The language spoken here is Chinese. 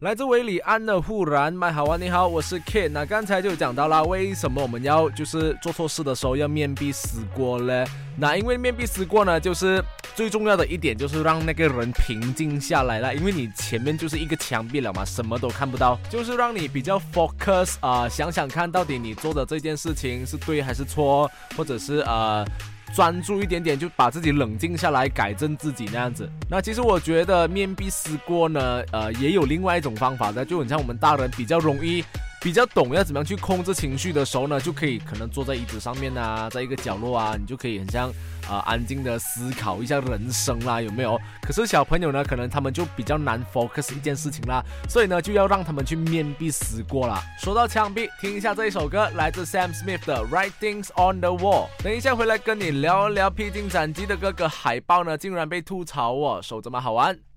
来自维里安的忽然麦好啊，你好，我是 Kid。那刚才就讲到了，为什么我们要就是做错事的时候要面壁思过呢？那因为面壁思过呢，就是最重要的一点就是让那个人平静下来了，因为你前面就是一个墙壁了嘛，什么都看不到，就是让你比较 focus 啊，想想看到底你做的这件事情是对还是错，或者是呃。专注一点点，就把自己冷静下来，改正自己那样子。那其实我觉得面壁思过呢，呃，也有另外一种方法的，就很像我们大人比较容易。比较懂要怎么样去控制情绪的时候呢，就可以可能坐在椅子上面啊，在一个角落啊，你就可以很像啊安静的思考一下人生啦，有没有？可是小朋友呢，可能他们就比较难 focus 一件事情啦，所以呢就要让他们去面壁思过啦。说到枪毙，听一下这一首歌，来自 Sam Smith 的 Writings on the Wall。等一下回来跟你聊一聊《披荆斩棘的哥哥》海报呢，竟然被吐槽哦，手这么好玩。